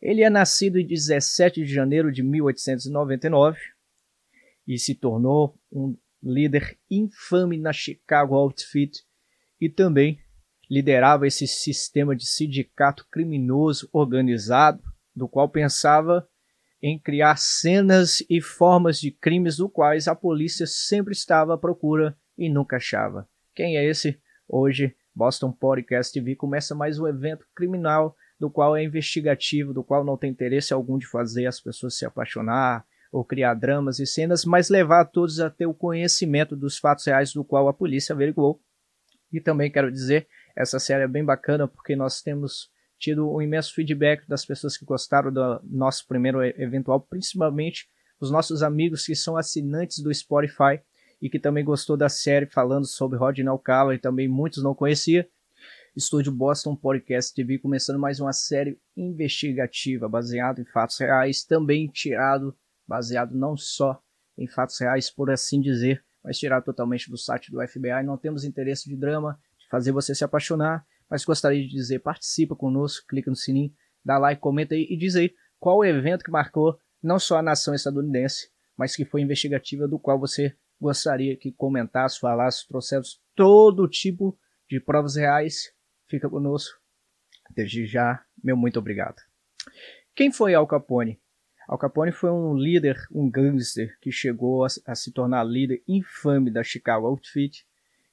Ele é nascido em 17 de janeiro de 1899 e se tornou um líder infame na Chicago Outfit e também liderava esse sistema de sindicato criminoso organizado, do qual pensava em criar cenas e formas de crimes do quais a polícia sempre estava à procura e nunca achava. Quem é esse? Hoje, Boston Podcast TV começa mais um evento criminal do qual é investigativo, do qual não tem interesse algum de fazer as pessoas se apaixonar ou criar dramas e cenas, mas levar todos a ter o conhecimento dos fatos reais do qual a polícia averiguou. E também quero dizer, essa série é bem bacana porque nós temos tido um imenso feedback das pessoas que gostaram do nosso primeiro eventual, principalmente os nossos amigos que são assinantes do Spotify e que também gostou da série falando sobre Rodney Alcala e também muitos não conhecia. Estúdio Boston Podcast TV começando mais uma série investigativa baseada em fatos reais, também tirado, baseado não só em fatos reais, por assim dizer, mas tirado totalmente do site do FBI. Não temos interesse de drama, de fazer você se apaixonar, mas gostaria de dizer, participa conosco, clica no sininho, dá like, comenta aí e diz aí qual o evento que marcou não só a nação estadunidense, mas que foi investigativa do qual você gostaria que comentasse, falasse, trouxesse todo tipo de provas reais. Fica conosco. Desde já, meu muito obrigado. Quem foi Al Capone? Al Capone foi um líder, um gangster que chegou a, a se tornar líder infame da Chicago Outfit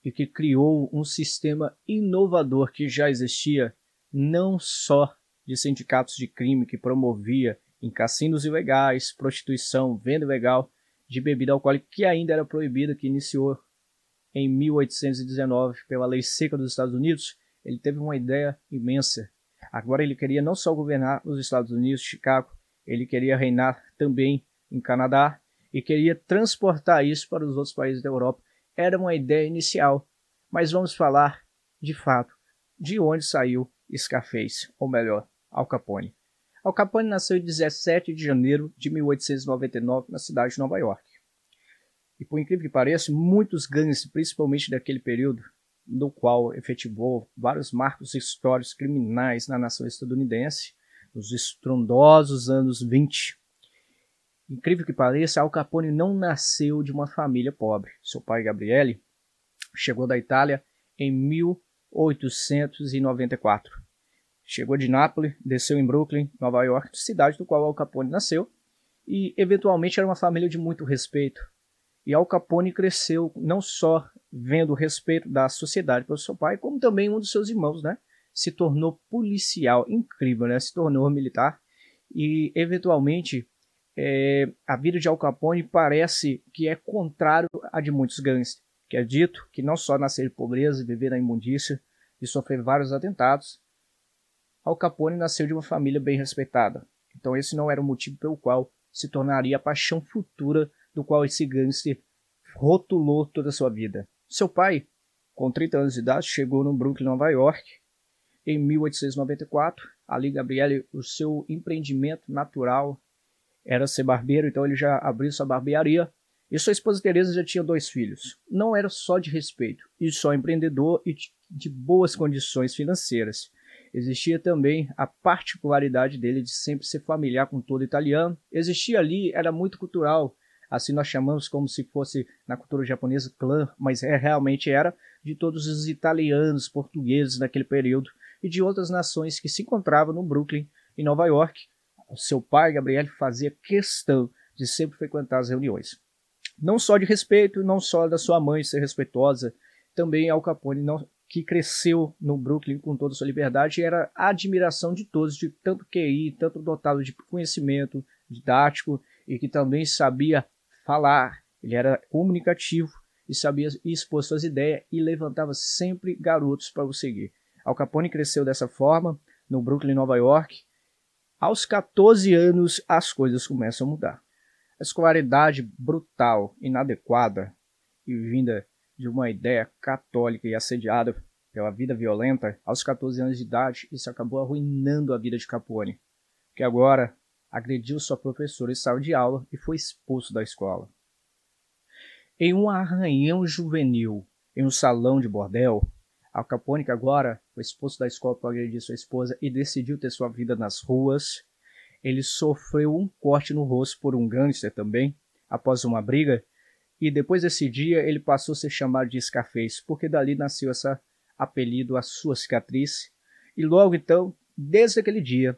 e que criou um sistema inovador que já existia não só de sindicatos de crime que promovia em cassinos ilegais, prostituição, venda ilegal de bebida alcoólica que ainda era proibida, que iniciou em 1819 pela lei seca dos Estados Unidos, ele teve uma ideia imensa. Agora ele queria não só governar os Estados Unidos, Chicago, ele queria reinar também em Canadá e queria transportar isso para os outros países da Europa era uma ideia inicial, mas vamos falar, de fato, de onde saiu Scarface, ou melhor, Al Capone. Al Capone nasceu em 17 de janeiro de 1899 na cidade de Nova York. E por incrível que pareça, muitos gangues, principalmente daquele período, no qual efetivou vários marcos históricos criminais na nação estadunidense, nos estrondosos anos 20, Incrível que pareça, Al Capone não nasceu de uma família pobre. Seu pai, Gabriele, chegou da Itália em 1894. Chegou de Nápoles, desceu em Brooklyn, Nova York, cidade do qual Al Capone nasceu, e eventualmente era uma família de muito respeito. E Al Capone cresceu não só vendo o respeito da sociedade pelo seu pai, como também um dos seus irmãos, né? Se tornou policial, incrível, né? Se tornou militar e eventualmente é, a vida de Al Capone parece que é contrário à de muitos gangsters, que é dito que não só nascer de pobreza, viver na imundícia e sofrer vários atentados, Al Capone nasceu de uma família bem respeitada. Então esse não era o motivo pelo qual se tornaria a paixão futura do qual esse gangster rotulou toda a sua vida. Seu pai, com 30 anos de idade, chegou no Brooklyn, Nova York, em 1894. Ali, Gabriele, o seu empreendimento natural era ser barbeiro, então ele já abriu sua barbearia. E sua esposa Teresa já tinha dois filhos. Não era só de respeito, e só empreendedor e de boas condições financeiras. Existia também a particularidade dele de sempre ser familiar com todo italiano. Existia ali, era muito cultural, assim nós chamamos como se fosse na cultura japonesa clã, mas é, realmente era de todos os italianos, portugueses naquele período e de outras nações que se encontravam no Brooklyn, em Nova York, o seu pai, Gabriel, fazia questão de sempre frequentar as reuniões. Não só de respeito, não só da sua mãe ser respeitosa, também Al Capone, não, que cresceu no Brooklyn com toda a sua liberdade, era a admiração de todos, de tanto QI, tanto dotado de conhecimento didático e que também sabia falar. Ele era comunicativo e sabia expor suas ideias e levantava sempre garotos para o seguir. Al Capone cresceu dessa forma no Brooklyn, Nova York, aos 14 anos, as coisas começam a mudar. A escolaridade brutal, inadequada e vinda de uma ideia católica e assediada pela vida violenta, aos 14 anos de idade, isso acabou arruinando a vida de Capone, que agora agrediu sua professora em sala de aula e foi expulso da escola. Em um arranhão juvenil, em um salão de bordel, Al Capone, que agora foi expulso da escola por agredir sua esposa e decidiu ter sua vida nas ruas, ele sofreu um corte no rosto por um gangster também, após uma briga, e depois desse dia ele passou a ser chamado de Scarface, porque dali nasceu esse apelido, a sua cicatriz. E logo então, desde aquele dia,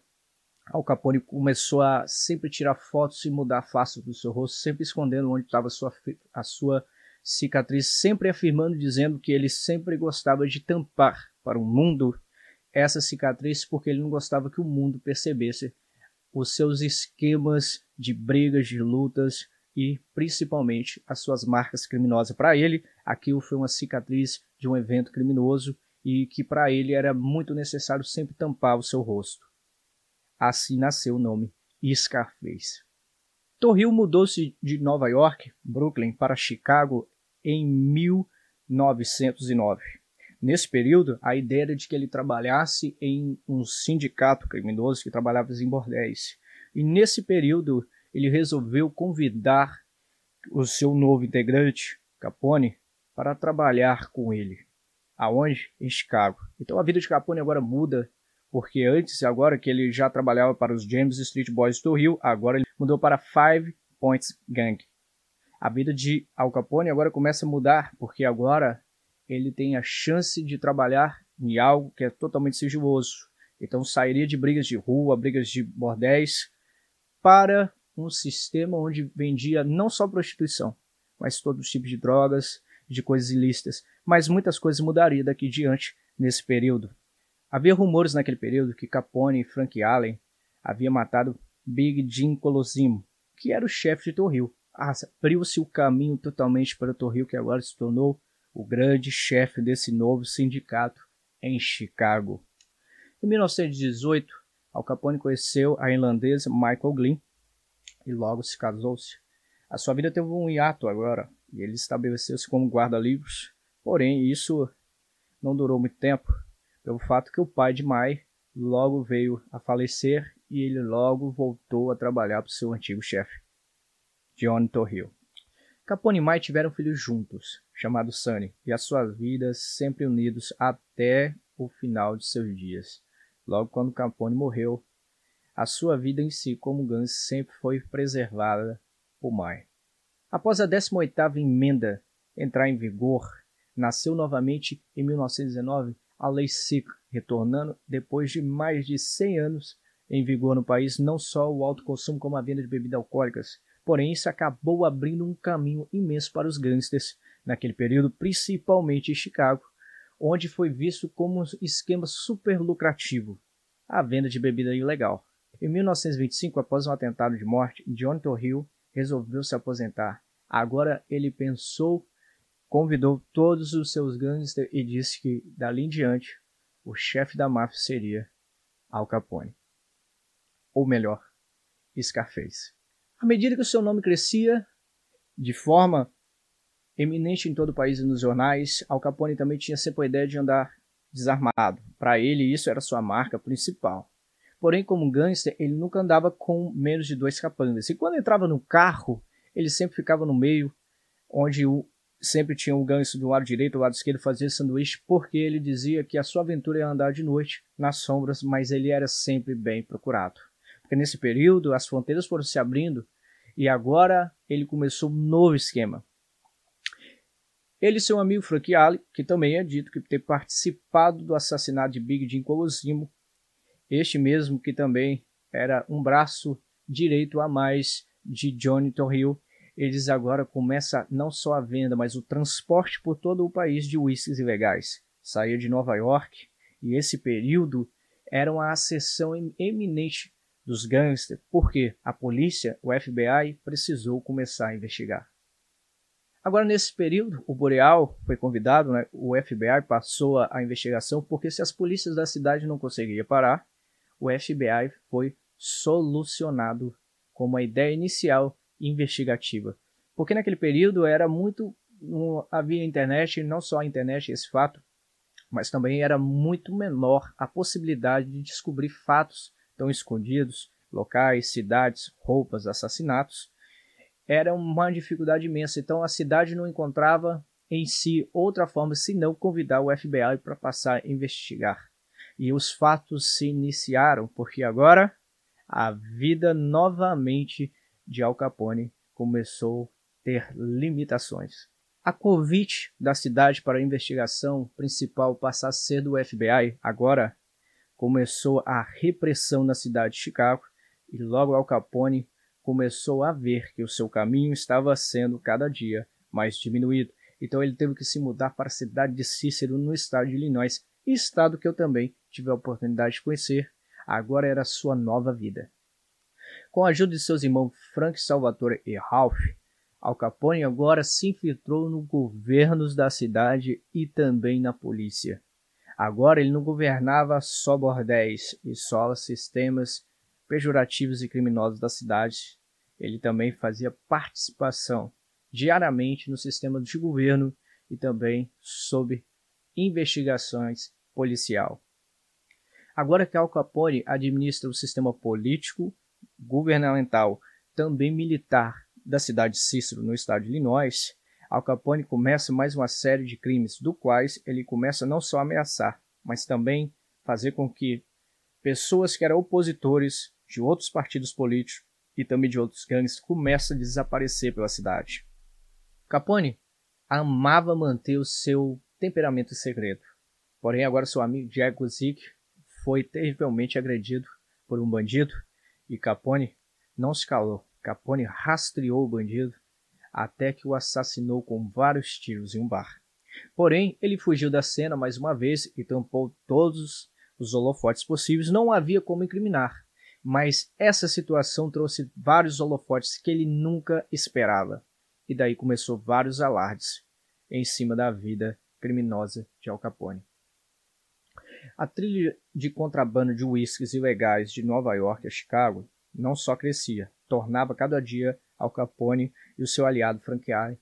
Al Capone começou a sempre tirar fotos e mudar a face do seu rosto, sempre escondendo onde estava a sua, cicatriz, sempre afirmando, dizendo que ele sempre gostava de tampar para o mundo essa cicatriz, porque ele não gostava que o mundo percebesse os seus esquemas de brigas, de lutas, e principalmente as suas marcas criminosas. Para ele, aquilo foi uma cicatriz de um evento criminoso e que para ele era muito necessário sempre tampar o seu rosto. Assim nasceu o nome Scarface. Torril mudou-se de Nova York, Brooklyn, para Chicago em 1909. Nesse período, a ideia era de que ele trabalhasse em um sindicato criminoso que trabalhava em bordéis. E nesse período, ele resolveu convidar o seu novo integrante, Capone, para trabalhar com ele. Aonde? Em Chicago. Então a vida de Capone agora muda, porque antes, agora que ele já trabalhava para os James Street Boys do Rio, agora ele mudou para Five Points Gang. A vida de Al Capone agora começa a mudar, porque agora ele tem a chance de trabalhar em algo que é totalmente sigiloso. Então sairia de brigas de rua, brigas de bordéis, para um sistema onde vendia não só prostituição, mas todos os tipos de drogas, de coisas ilícitas. Mas muitas coisas mudariam daqui diante nesse período. Havia rumores naquele período que Capone e Frank Allen haviam matado Big Jim Colosimo, que era o chefe de Torrio. Abriu-se o caminho totalmente para Torrio, que agora se tornou o grande chefe desse novo sindicato em Chicago. Em 1918, Al Capone conheceu a irlandesa Michael Glynn, e logo se casou-se. A sua vida teve um hiato agora e ele estabeleceu-se como guarda-livros. Porém, isso não durou muito tempo, pelo fato que o pai de Mai logo veio a falecer e ele logo voltou a trabalhar para o seu antigo chefe, John Torrio. Capone e Mai tiveram filhos juntos, chamado Sunny, e as suas vidas sempre unidos até o final de seus dias. Logo quando Capone morreu, a sua vida em si como Gans sempre foi preservada por Mai. Após a 18ª emenda entrar em vigor, nasceu novamente em 1919 a Lei Seca, retornando depois de mais de 100 anos em vigor no país não só o alto consumo como a venda de bebidas alcoólicas, porém isso acabou abrindo um caminho imenso para os gangsters naquele período, principalmente em Chicago, onde foi visto como um esquema super lucrativo a venda de bebida ilegal. Em 1925, após um atentado de morte, John Torrio resolveu se aposentar. Agora ele pensou, convidou todos os seus gangsters e disse que, dali em diante, o chefe da máfia seria Al Capone. Ou melhor, Scarface. À medida que o seu nome crescia, de forma eminente em todo o país e nos jornais, Al Capone também tinha sempre a ideia de andar desarmado. Para ele, isso era sua marca principal. Porém, como gangster, ele nunca andava com menos de dois capangas. E quando entrava no carro, ele sempre ficava no meio, onde o, sempre tinha um gangster do lado direito, do lado esquerdo, fazia sanduíche, porque ele dizia que a sua aventura ia andar de noite, nas sombras, mas ele era sempre bem procurado. Porque nesse período, as fronteiras foram se abrindo, e agora ele começou um novo esquema. Ele e seu amigo Frank Ali, que também é dito que ter participado do assassinato de Big Jim Colosimo, este mesmo que também era um braço direito a mais de Johnny Torrio, eles agora começam não só a venda, mas o transporte por todo o país de uísques ilegais. Saía de Nova York e esse período era uma acessão eminente dos gangsters, porque a polícia, o FBI, precisou começar a investigar. Agora, nesse período, o Boreal foi convidado, né? o FBI passou a investigação, porque se as polícias da cidade não conseguiam parar, o FBI foi solucionado como a ideia inicial investigativa. Porque naquele período era muito. Havia internet, não só a internet, esse fato, mas também era muito menor a possibilidade de descobrir fatos tão escondidos, locais, cidades, roupas, assassinatos. Era uma dificuldade imensa. Então a cidade não encontrava em si outra forma senão convidar o FBI para passar a investigar. E os fatos se iniciaram, porque agora a vida novamente de Al Capone começou a ter limitações. A convite da cidade para a investigação principal passar a ser do FBI, agora começou a repressão na cidade de Chicago e logo Al Capone começou a ver que o seu caminho estava sendo cada dia mais diminuído. Então ele teve que se mudar para a cidade de Cícero, no estado de Illinois, estado que eu também tive a oportunidade de conhecer. Agora era sua nova vida. Com a ajuda de seus irmãos Frank Salvatore e Ralph, Al Capone agora se infiltrou no governos da cidade e também na polícia. Agora ele não governava só bordéis e só sistemas pejorativos e criminosos da cidade. Ele também fazia participação diariamente no sistema de governo e também sob investigações policial. Agora que Al Capone administra o sistema político, governamental, também militar da cidade de Cícero, no estado de Illinois, Al Capone começa mais uma série de crimes, do quais ele começa não só a ameaçar, mas também fazer com que pessoas que eram opositores de outros partidos políticos e também de outros gangues comecem a desaparecer pela cidade. Capone amava manter o seu temperamento segredo. Porém, agora seu amigo Jack Guzik foi terrivelmente agredido por um bandido e Capone não se calou. Capone rastreou o bandido até que o assassinou com vários tiros em um bar. Porém, ele fugiu da cena mais uma vez e tampou todos os holofotes possíveis. Não havia como incriminar, mas essa situação trouxe vários holofotes que ele nunca esperava. E daí começou vários alardes em cima da vida criminosa de Al Capone. A trilha de contrabando de uísques ilegais de Nova York a Chicago não só crescia, tornava cada dia Al Capone e o seu aliado Franchiari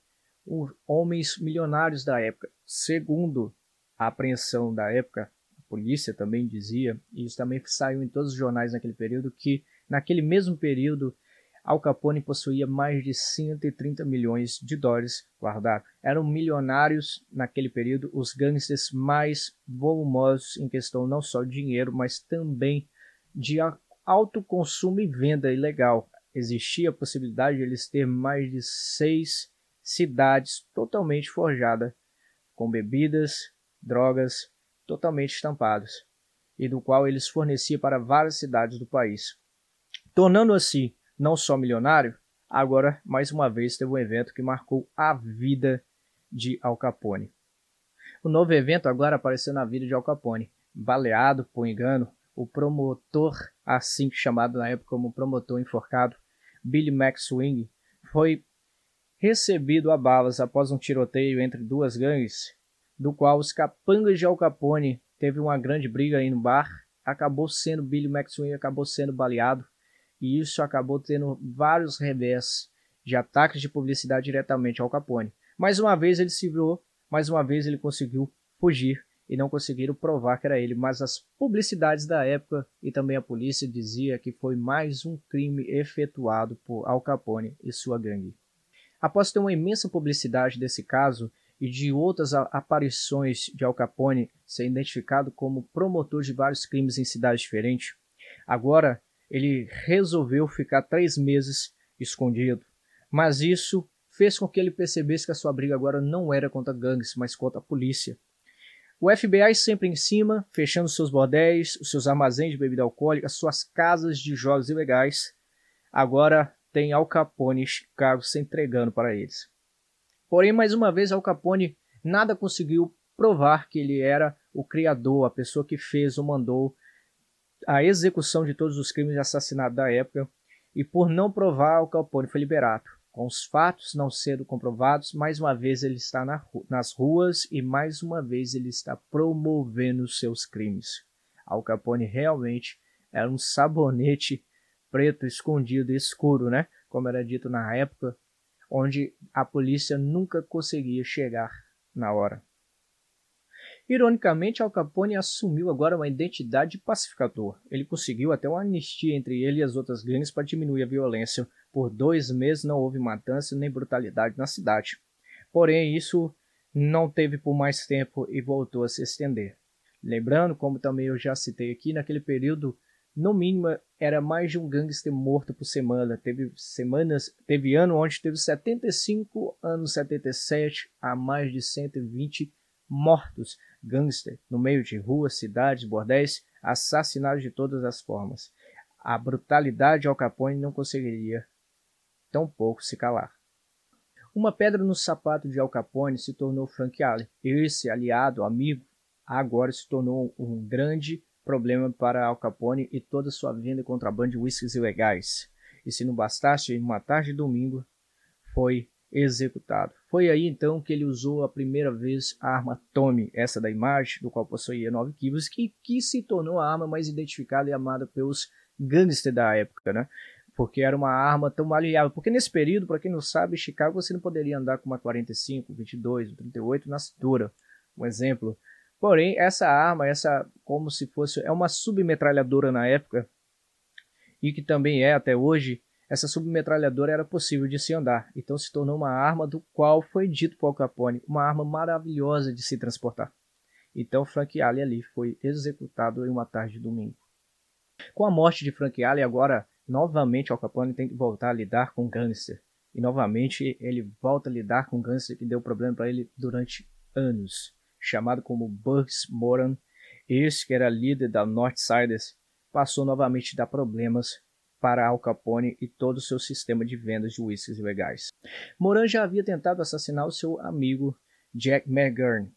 homens milionários da época. Segundo a apreensão da época, a polícia também dizia, e isso também saiu em todos os jornais naquele período, que naquele mesmo período Al Capone possuía mais de 130 milhões de dólares guardados. Eram milionários naquele período os gangsters mais volumosos em questão não só de dinheiro, mas também de alto consumo e venda ilegal. Existia a possibilidade de eles ter mais de seis cidades totalmente forjadas, com bebidas, drogas totalmente estampadas, e do qual eles forneciam para várias cidades do país. Tornando assim não só milionário, agora mais uma vez teve um evento que marcou a vida de Al Capone. O novo evento agora apareceu na vida de Al Capone, baleado por engano, o promotor, assim chamado na época como promotor enforcado, Billy McSwing, foi recebido a balas após um tiroteio entre duas gangues, do qual os capangas de Al Capone teve uma grande briga aí no bar, acabou sendo Billy McSwing acabou sendo baleado e isso acabou tendo vários revés de ataques de publicidade diretamente ao Capone. Mais uma vez ele se virou, mais uma vez ele conseguiu fugir e não conseguiram provar que era ele, mas as publicidades da época e também a polícia dizia que foi mais um crime efetuado por Al Capone e sua gangue. Após ter uma imensa publicidade desse caso e de outras aparições de Al Capone ser identificado como promotor de vários crimes em cidades diferentes, agora ele resolveu ficar três meses escondido. Mas isso fez com que ele percebesse que a sua briga agora não era contra gangues, mas contra a polícia. O FBI sempre em cima, fechando seus bordéis, os seus armazéns de bebida alcoólica, suas casas de jogos ilegais. Agora tem Al Capone e Chicago se entregando para eles. Porém, mais uma vez, Al Capone nada conseguiu provar que ele era o criador, a pessoa que fez ou mandou a execução de todos os crimes de assassinato da época e por não provar, o Capone foi liberado. Com os fatos não sendo comprovados, mais uma vez ele está na, nas ruas e mais uma vez ele está promovendo seus crimes. Al Capone realmente era um sabonete preto escondido, escuro, né? Como era dito na época, onde a polícia nunca conseguia chegar na hora. Ironicamente, Al Capone assumiu agora uma identidade de pacificador. Ele conseguiu até uma anistia entre ele e as outras gangues para diminuir a violência. Por dois meses não houve matança nem brutalidade na cidade. Porém, isso não teve por mais tempo e voltou a se estender. Lembrando, como também eu já citei aqui, naquele período, no mínimo era mais de um gangster morto por semana. Teve semanas, teve ano onde teve 75, anos 77 a mais de 120 mortos gangster no meio de ruas, cidades, bordéis, assassinados de todas as formas. A brutalidade de Al Capone não conseguiria tão pouco se calar. Uma pedra no sapato de Al Capone se tornou Frank Allen. Esse aliado, amigo, agora se tornou um grande problema para Al Capone e toda sua venda e contrabando de whiskies ilegais. E se não bastasse, em uma tarde de domingo, foi executado. Foi aí então que ele usou a primeira vez a arma Tommy, essa da imagem, do qual possuía 9 quilos, que, que se tornou a arma mais identificada e amada pelos gangsters da época, né? Porque era uma arma tão maleável. Porque nesse período, para quem não sabe, em Chicago você não poderia andar com uma 45, 22, 38 na cintura. Um exemplo. Porém, essa arma, essa como se fosse é uma submetralhadora na época e que também é até hoje, essa submetralhadora era possível de se andar. Então se tornou uma arma do qual foi dito por Al Capone, uma arma maravilhosa de se transportar. Então Frank Allen ali foi executado em uma tarde de domingo. Com a morte de Frank Allen, agora novamente Al Capone tem que voltar a lidar com gangster. E novamente ele volta a lidar com gangster que deu problema para ele durante anos chamado como Bugs Moran, esse que era líder da Northsiders, passou novamente a dar problemas para Al Capone e todo o seu sistema de vendas de whiskies legais. Moran já havia tentado assassinar o seu amigo Jack McGurn.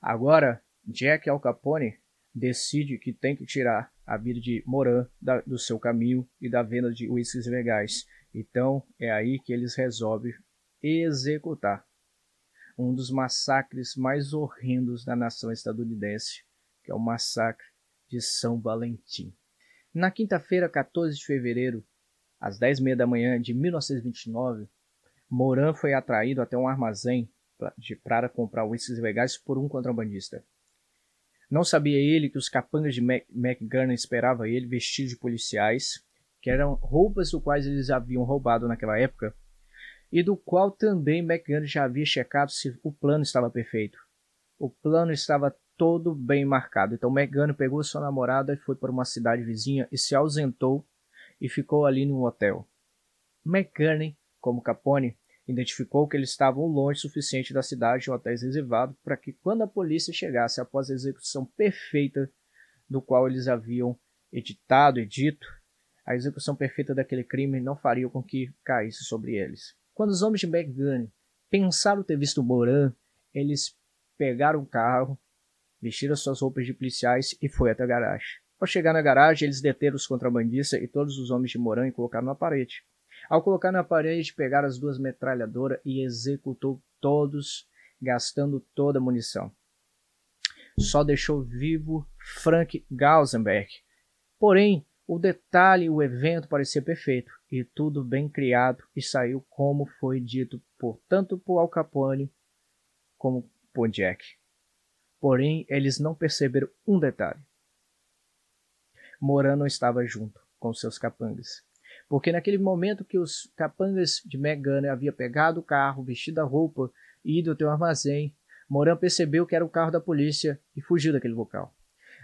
Agora, Jack Al Capone decide que tem que tirar a vida de Moran da, do seu caminho e da venda de whiskies legais. Então, é aí que eles resolvem executar um dos massacres mais horrendos da nação estadunidense, que é o massacre de São Valentim. Na quinta-feira, 14 de fevereiro, às 10h30 da manhã de 1929, Moran foi atraído até um armazém para comprar uísques legais por um contrabandista. Não sabia ele que os capangas de McGurn esperavam ele vestidos de policiais, que eram roupas do quais eles haviam roubado naquela época, e do qual também McGann já havia checado se o plano estava perfeito. O plano estava todo bem marcado. Então McGann pegou sua namorada e foi para uma cidade vizinha e se ausentou e ficou ali no hotel. McGann, como Capone, identificou que eles estavam longe o suficiente da cidade em hotéis reservados para que quando a polícia chegasse após a execução perfeita do qual eles haviam editado e dito, a execução perfeita daquele crime não faria com que caísse sobre eles. Quando os homens de McGunn pensaram ter visto Moran, eles pegaram o carro, vestiram suas roupas de policiais e foi até a garagem. Ao chegar na garagem, eles deteram os contrabandistas e todos os homens de Moran e colocaram na parede. Ao colocar na parede, pegaram as duas metralhadoras e executou todos, gastando toda a munição. Só deixou vivo Frank Gausenberg. Porém, o detalhe, o evento parecia perfeito e tudo bem criado e saiu como foi dito por tanto por Al Capone como por Jack. Porém, eles não perceberam um detalhe. Moran não estava junto com seus capangas. Porque naquele momento que os capangas de Megan haviam pegado o carro, vestido a roupa e ido até o armazém, Moran percebeu que era o carro da polícia e fugiu daquele local.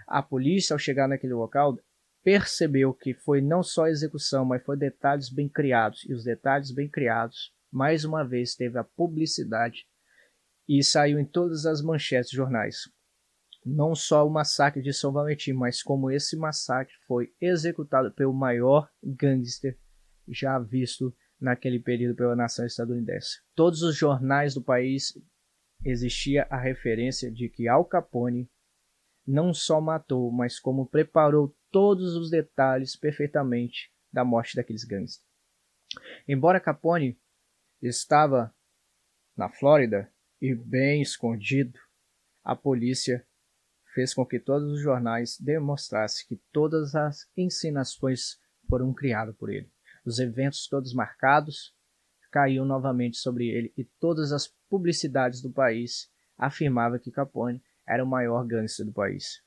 A polícia, ao chegar naquele local, percebeu que foi não só execução, mas foi detalhes bem criados. E os detalhes bem criados, mais uma vez, teve a publicidade e saiu em todas as manchetes de jornais. Não só o massacre de São Valentim, mas como esse massacre foi executado pelo maior gangster já visto naquele período pela nação estadunidense. Todos os jornais do país existia a referência de que Al Capone não só matou, mas como preparou todos os detalhes perfeitamente da morte daqueles gangsters. Embora Capone estava na Flórida e bem escondido, a polícia fez com que todos os jornais demonstrassem que todas as ensinações foram criadas por ele. Os eventos todos marcados caíam novamente sobre ele e todas as publicidades do país afirmavam que Capone era o maior gangster do país.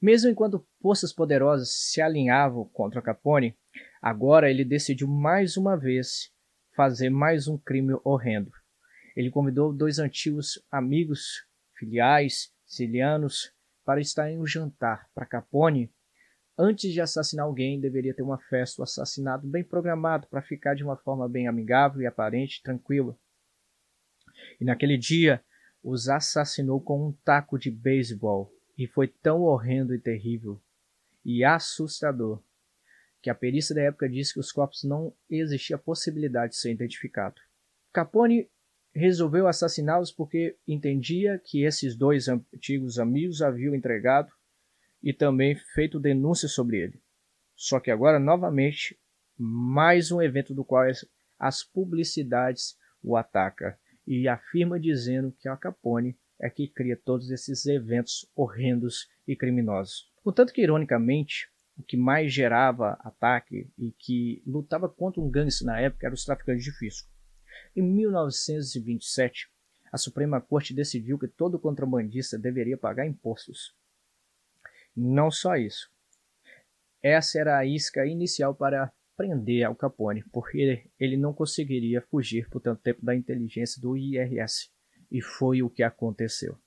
Mesmo enquanto forças poderosas se alinhavam contra Capone, agora ele decidiu mais uma vez fazer mais um crime horrendo. Ele convidou dois antigos amigos, filiais, sicilianos, para estar em um jantar para Capone antes de assassinar alguém, deveria ter uma festa, o um assassinato bem programado para ficar de uma forma bem amigável e aparente, tranquila. E naquele dia, os assassinou com um taco de beisebol e foi tão horrendo e terrível e assustador que a perícia da época disse que os corpos não existia possibilidade de ser identificado. Capone resolveu assassiná-los porque entendia que esses dois antigos amigos haviam entregado e também feito denúncia sobre ele. Só que agora, novamente, mais um evento do qual as publicidades o ataca e afirma dizendo que Al Capone é que cria todos esses eventos horrendos e criminosos. Contanto que, ironicamente, o que mais gerava ataque e que lutava contra um gangster na época eram os traficantes de fisco. Em 1927, a Suprema Corte decidiu que todo contrabandista deveria pagar impostos. Não só isso. Essa era a isca inicial para prender Al Capone, porque ele não conseguiria fugir por tanto tempo da inteligência do IRS. E foi o que aconteceu.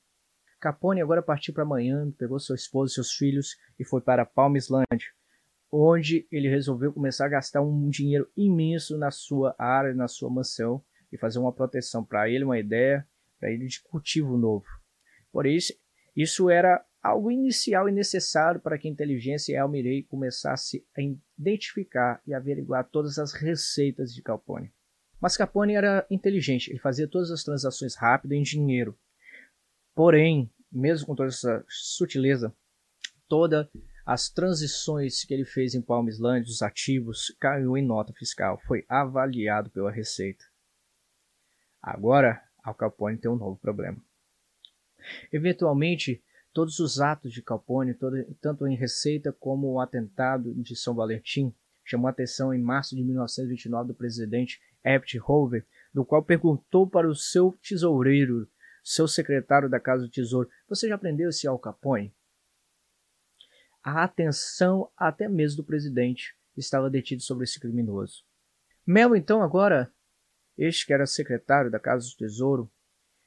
Capone agora partiu para Miami, pegou sua esposa e seus filhos e foi para Palm Island, onde ele resolveu começar a gastar um dinheiro imenso na sua área, na sua mansão e fazer uma proteção para ele, uma ideia para ele de cultivo novo. Por isso, isso era algo inicial e necessário para que a inteligência e Almirei começasse a identificar e averiguar todas as receitas de Capone. Mas Capone era inteligente, ele fazia todas as transações rápido em dinheiro. Porém, mesmo com toda essa sutileza, todas as transições que ele fez em Palm Island, os ativos, caiu em nota fiscal, foi avaliado pela Receita. Agora, Al Capone tem um novo problema. Eventualmente, Todos os atos de Capone, todo, tanto em Receita como o atentado de São Valentim, chamou atenção em março de 1929 do presidente Herbert Hoover, do qual perguntou para o seu tesoureiro, seu secretário da Casa do Tesouro, você já aprendeu esse Al Capone? A atenção até mesmo do presidente estava detido sobre esse criminoso. Mel, então, agora, este que era secretário da Casa do Tesouro,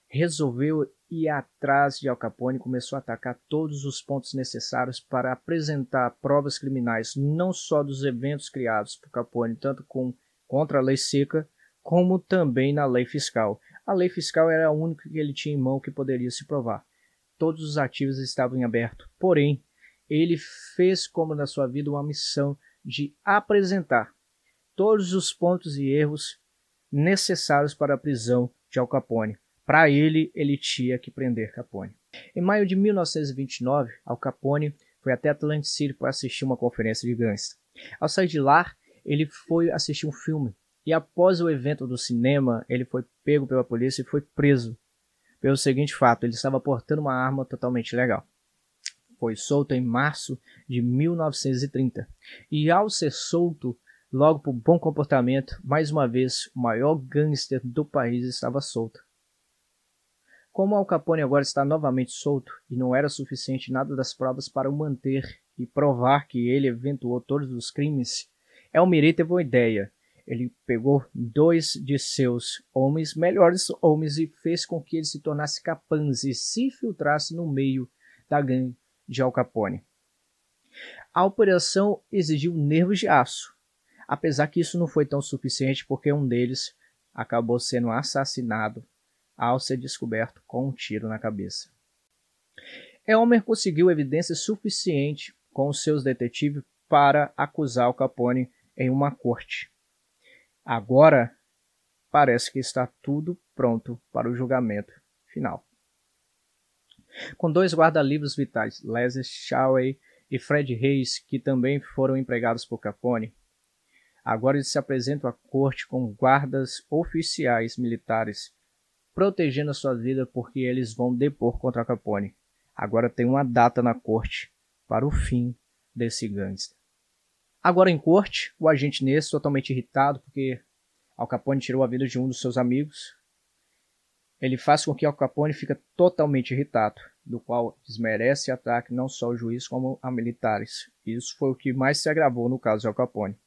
resolveu ir atrás de Al Capone e começou a atacar todos os pontos necessários para apresentar provas criminais, não só dos eventos criados por Capone, tanto com, contra a lei seca, como também na lei fiscal. A lei fiscal era a única que ele tinha em mão que poderia se provar. Todos os ativos estavam em aberto. Porém, ele fez como na sua vida uma missão de apresentar todos os pontos e erros necessários para a prisão de Al Capone. Para ele, ele tinha que prender Capone. Em maio de 1929, Al Capone foi até Atlantic City para assistir uma conferência de gangsta. Ao sair de lá, ele foi assistir um filme e após o evento do cinema, ele foi pego pela polícia e foi preso. Pelo seguinte fato, ele estava portando uma arma totalmente legal. Foi solto em março de 1930 e ao ser solto, logo por bom comportamento, mais uma vez o maior gangster do país estava solto. Como Al Capone agora está novamente solto e não era suficiente nada das provas para o manter e provar que ele eventuou todos os crimes, Elmirei teve uma ideia. Ele pegou dois de seus homens, melhores homens, e fez com que ele se tornasse capaz e se infiltrasse no meio da gangue de Al Capone. A operação exigiu nervos de aço, apesar que isso não foi tão suficiente porque um deles acabou sendo assassinado ao ser descoberto com um tiro na cabeça. Elmer conseguiu evidência suficiente com seus detetives para acusar o Capone em uma corte. Agora parece que está tudo pronto para o julgamento final. Com dois guarda-livros vitais, Leslie Shawey e Fred Reis, que também foram empregados por Capone, agora eles se apresentam à corte com guardas oficiais militares protegendo a sua vida porque eles vão depor contra Capone. Agora tem uma data na corte para o fim desse gangster. Agora em corte, o agente Ness, totalmente irritado porque Al Capone tirou a vida de um dos seus amigos, ele faz com que Al Capone fique totalmente irritado, do qual desmerece e ataque não só o juiz como a militares. Isso foi o que mais se agravou no caso de Al Capone.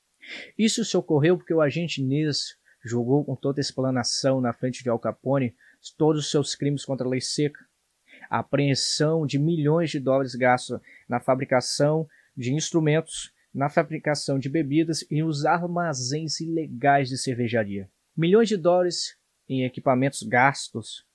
Isso se ocorreu porque o agente Ness julgou com toda explanação na frente de Al Capone todos os seus crimes contra a lei seca, a apreensão de milhões de dólares gastos na fabricação de instrumentos, na fabricação de bebidas e nos armazéns ilegais de cervejaria. Milhões de dólares em equipamentos gastos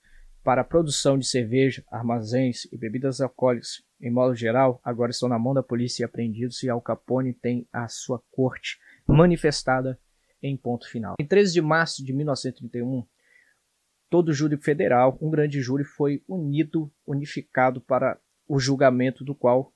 para a produção de cerveja, armazéns e bebidas alcoólicas, em modo geral, agora estão na mão da polícia e apreendidos e Al Capone tem a sua corte manifestada em ponto final. Em 13 de março de 1931, todo o júri federal, um grande júri, foi unido, unificado para o julgamento do qual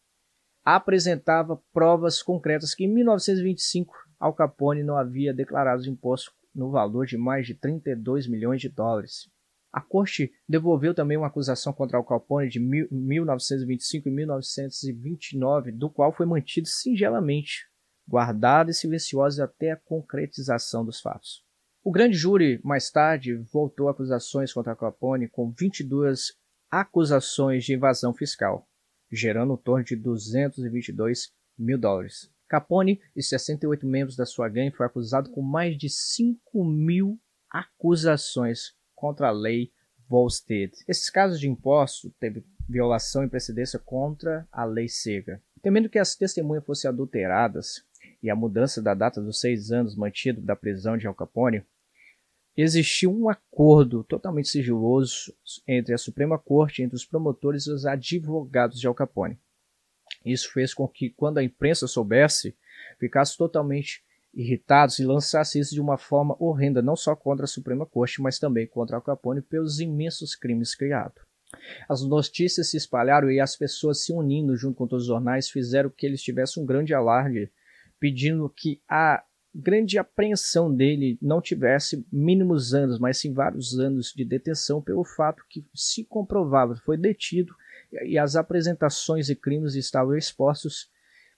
apresentava provas concretas que em 1925 Al Capone não havia declarado os impostos no valor de mais de 32 milhões de dólares. A corte devolveu também uma acusação contra Al Capone de 1925 e 1929, do qual foi mantido singelamente, guardado e silencioso até a concretização dos fatos. O grande júri, mais tarde, voltou acusações contra Al Capone com 22 acusações de invasão fiscal, gerando um torno de 222 mil dólares. Capone e 68 membros da sua gangue foram acusados com mais de 5 mil acusações contra a lei Volstead. Esses casos de imposto teve violação e precedência contra a lei cega. Temendo que as testemunhas fossem adulteradas e a mudança da data dos seis anos mantido da prisão de Al Capone, existiu um acordo totalmente sigiloso entre a Suprema Corte, entre os promotores e os advogados de Al Capone. Isso fez com que, quando a imprensa soubesse, ficasse totalmente irritados e lançasse isso de uma forma horrenda, não só contra a Suprema Corte, mas também contra Al Capone pelos imensos crimes criados. As notícias se espalharam e as pessoas se unindo junto com todos os jornais fizeram que eles tivessem um grande alarde, pedindo que a grande apreensão dele não tivesse mínimos anos, mas sim vários anos de detenção pelo fato que se comprovava, foi detido e as apresentações e crimes estavam expostos.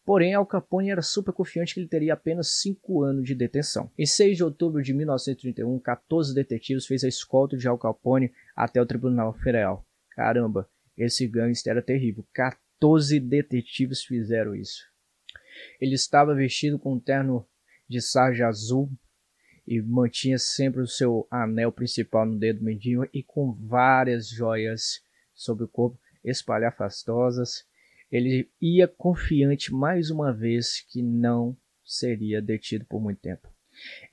Porém, Al Capone era super confiante que ele teria apenas 5 anos de detenção. Em 6 de outubro de 1931, 14 detetives fez a escolta de Al Capone até o Tribunal Federal. Caramba, esse gangster era terrível. 14 detetives fizeram isso. Ele estava vestido com um terno de sarja azul e mantinha sempre o seu anel principal no dedo mindinho e com várias joias sobre o corpo espalhafastosas. Ele ia confiante mais uma vez que não seria detido por muito tempo.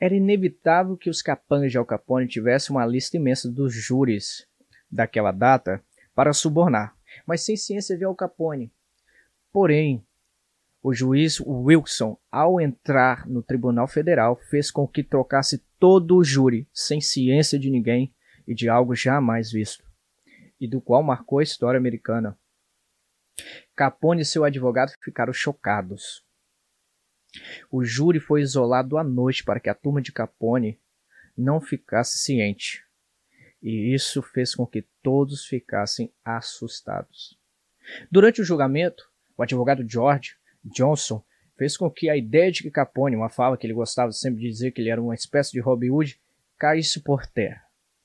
Era inevitável que os capangas de Al Capone tivessem uma lista imensa dos júris daquela data para subornar, mas sem ciência de Al Capone. Porém, o juiz Wilson, ao entrar no Tribunal Federal, fez com que trocasse todo o júri, sem ciência de ninguém e de algo jamais visto, e do qual marcou a história americana. Capone e seu advogado ficaram chocados. O júri foi isolado à noite para que a turma de Capone não ficasse ciente, e isso fez com que todos ficassem assustados. Durante o julgamento, o advogado George Johnson fez com que a ideia de que Capone, uma fala que ele gostava sempre de dizer que ele era uma espécie de Robin Hood, caísse por terra.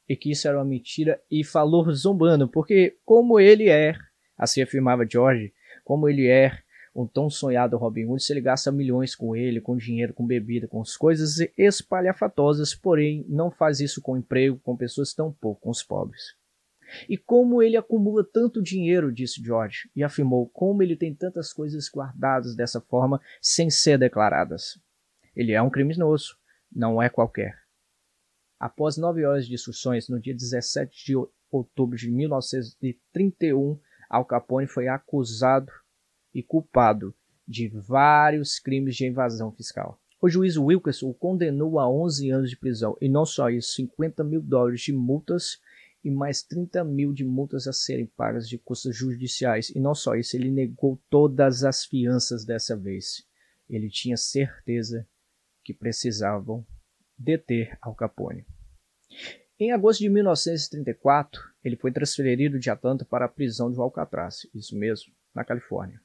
E que isso era uma mentira e falou zombando, porque como ele é, assim afirmava George, como ele é um tão sonhado Robin Hood, se ele gasta milhões com ele, com dinheiro, com bebida, com as coisas espalhafatosas, porém não faz isso com emprego, com pessoas tão pouco, com os pobres. E como ele acumula tanto dinheiro, disse George, e afirmou como ele tem tantas coisas guardadas dessa forma sem ser declaradas. Ele é um criminoso, não é qualquer. Após nove horas de instruções, no dia 17 de outubro de 1931, Al Capone foi acusado e culpado de vários crimes de invasão fiscal. O juiz Wilkerson o condenou a 11 anos de prisão e não só isso, 50 mil dólares de multas e mais 30 mil de multas a serem pagas de custas judiciais. E não só isso, ele negou todas as fianças dessa vez. Ele tinha certeza que precisavam deter Al Capone. Em agosto de 1934, ele foi transferido de Atlanta para a prisão de Alcatraz, isso mesmo, na Califórnia.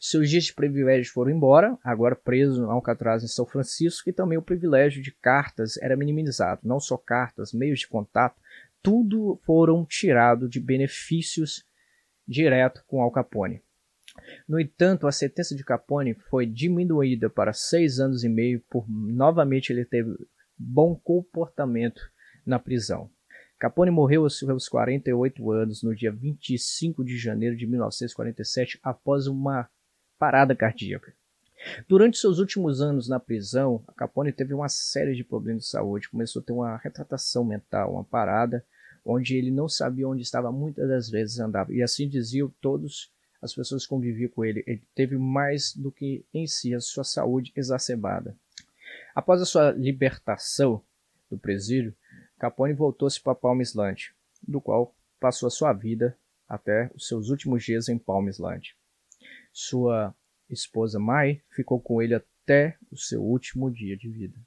Seus dias de privilégio foram embora, agora preso no Alcatraz em São Francisco, e também o privilégio de cartas era minimizado. Não só cartas, meios de contato, tudo foram tirados de benefícios direto com Al Capone. No entanto, a sentença de Capone foi diminuída para seis anos e meio por novamente ele teve bom comportamento na prisão. Capone morreu aos seus 48 anos no dia 25 de janeiro de 1947 após uma parada cardíaca. Durante seus últimos anos na prisão, Capone teve uma série de problemas de saúde, começou a ter uma retratação mental, uma parada, onde ele não sabia onde estava, muitas das vezes andava. E assim diziam todos as pessoas conviviam com ele. Ele teve mais do que em si a sua saúde exacerbada. Após a sua libertação do presídio, Capone voltou-se para Palm Island, do qual passou a sua vida até os seus últimos dias em Palm Island. Sua esposa Mai ficou com ele até o seu último dia de vida.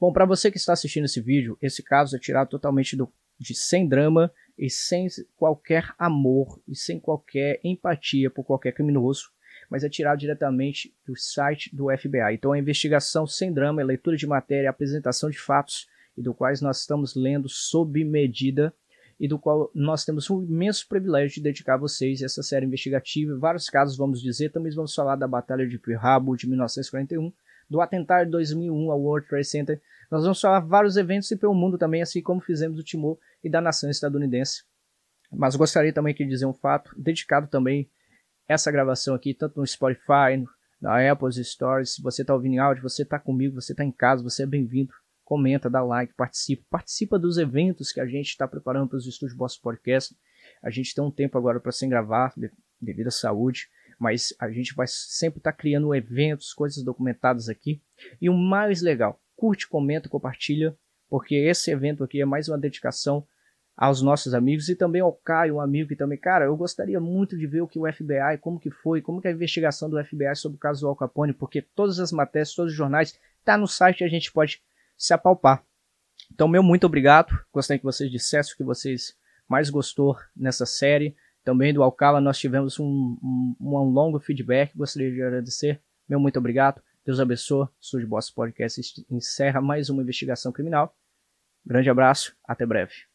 Bom, para você que está assistindo esse vídeo, esse caso é tirado totalmente do, de sem drama e sem qualquer amor e sem qualquer empatia por qualquer criminoso, mas é tirado diretamente do site do FBI. Então, a investigação sem drama é leitura de matéria, apresentação de fatos e do quais nós estamos lendo sob medida e do qual nós temos um imenso privilégio de dedicar a vocês essa série investigativa. Vários casos, vamos dizer, também vamos falar da Batalha de Pearl Harbor de 1941, do atentado de 2001 ao World Trade Center. Nós vamos falar vários eventos e pelo mundo também, assim como fizemos do Timor e da nação estadunidense. Mas gostaria também de dizer um fato, dedicado também essa gravação aqui, tanto no Spotify, na Apple Stories, se você está ouvindo em áudio, você está comigo, você está em casa, você é bem-vindo comenta, dá like, participa, participa dos eventos que a gente está preparando para os estúdios Boss Podcast. A gente tem um tempo agora para sem gravar, devido à saúde, mas a gente vai sempre estar tá criando eventos, coisas documentadas aqui. E o mais legal, curte, comenta, compartilha, porque esse evento aqui é mais uma dedicação aos nossos amigos e também ao Caio, um amigo que também, cara, eu gostaria muito de ver o que o FBI, como que foi, como que é a investigação do FBI sobre o caso do Al Capone, porque todas as matérias, todos os jornais, tá no site, a gente pode se apalpar. Então, meu muito obrigado. Gostaria que vocês dissessem o que vocês mais gostou nessa série. Também do Alcala nós tivemos um, um, um longo feedback. Gostaria de agradecer. Meu muito obrigado. Deus abençoe. Estúdio Boss Podcast encerra mais uma investigação criminal. Grande abraço. Até breve.